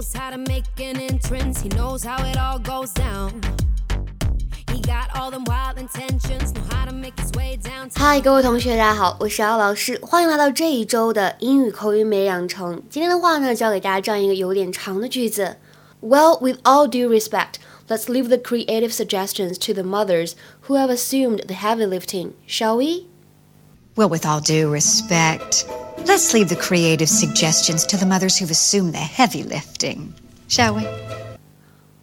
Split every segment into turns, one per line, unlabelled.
knows how to make an entrance, he knows how it all goes down. He got all them wild intentions, know how to make his way down.
嗨，各位同学，大家好，我是姚老师，欢迎来到这一周的英语口语每日养成。今天的话呢，教给大家这样一个有点长的句子。Well, with all due respect, let's leave the creative suggestions to the mothers who have assumed the heavy lifting, shall we?
Well, with all due respect, let's leave the creative suggestions to the mothers who've assumed the heavy lifting, shall we?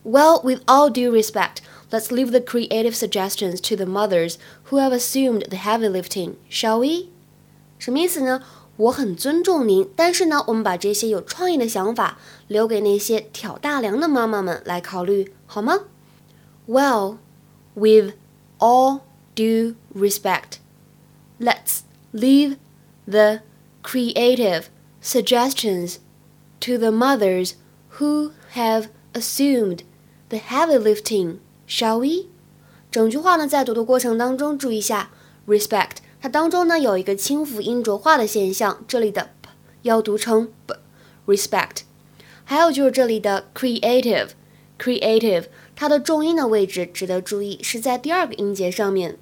Well, with all due respect, let's leave the creative suggestions to the mothers who have assumed the heavy lifting, shall we? 什么意思呢？我很尊重您，但是呢，我们把这些有创意的想法留给那些挑大梁的妈妈们来考虑，好吗？Well, with all due respect. Let's leave the creative suggestions to the mothers who have assumed the heavy lifting, shall we? 整句话呢，在读的过程当中，注意一下 respect，它当中呢有一个清辅音浊化的现象，这里的 p 要读成 b，respect。还有就是这里的 creative，creative，它的重音的位置值得注意，是在第二个音节上面。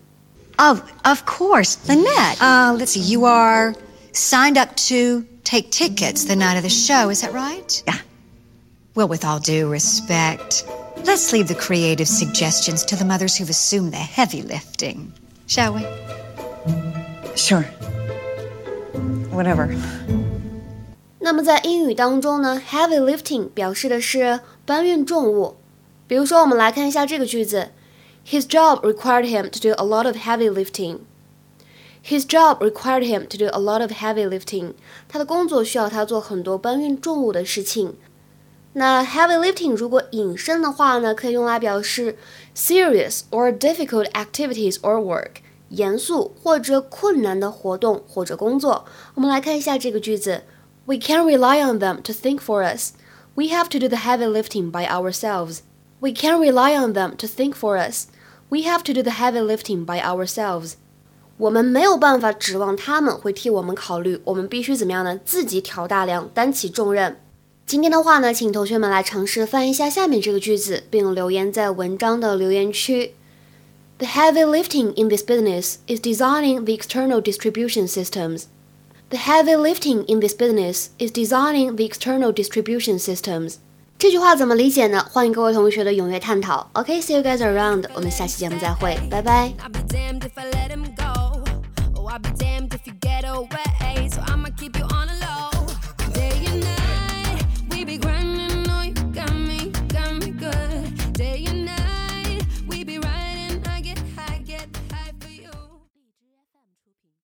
Of of course, Lynette. Uh, let's see. You are signed up to take tickets the night of the show. Is that right? Yeah. Well, with all due respect, let's leave the creative suggestions to the mothers who've assumed the heavy lifting, shall we?
Sure. Whatever.
那么在英语当中呢，heavy lifting 表示的是搬运重物。比如说，我们来看一下这个句子。 his job required him to do a lot of heavy lifting. His job required him to do a lot of heavy lifting. 他的工作需要他做很多搬运重物的事情。那 heavy lifting 如果引申的话呢，可以用来表示 serious or difficult activities or work，严肃或者困难的活动或者工作。我们来看一下这个句子：We can't rely on them to think for us. We have to do the heavy lifting by ourselves. We can't rely on them to think for us. We have to do the heavy lifting by ourselves. 我们没有办法指望他们会替我们考虑，我们必须怎么样呢？自己挑大梁，担起重任。今天的话呢，请同学们来尝试翻译一下下面这个句子，并留言在文章的留言区。The heavy lifting in this business is designing the external distribution systems. The heavy lifting in this business is designing the external distribution systems. 这句话怎么理解呢？欢迎各位同学的踊跃探讨。OK，see、you guys around，我们下期节目再会，拜拜。
I'll be damned if you get away, so I'ma keep you on low.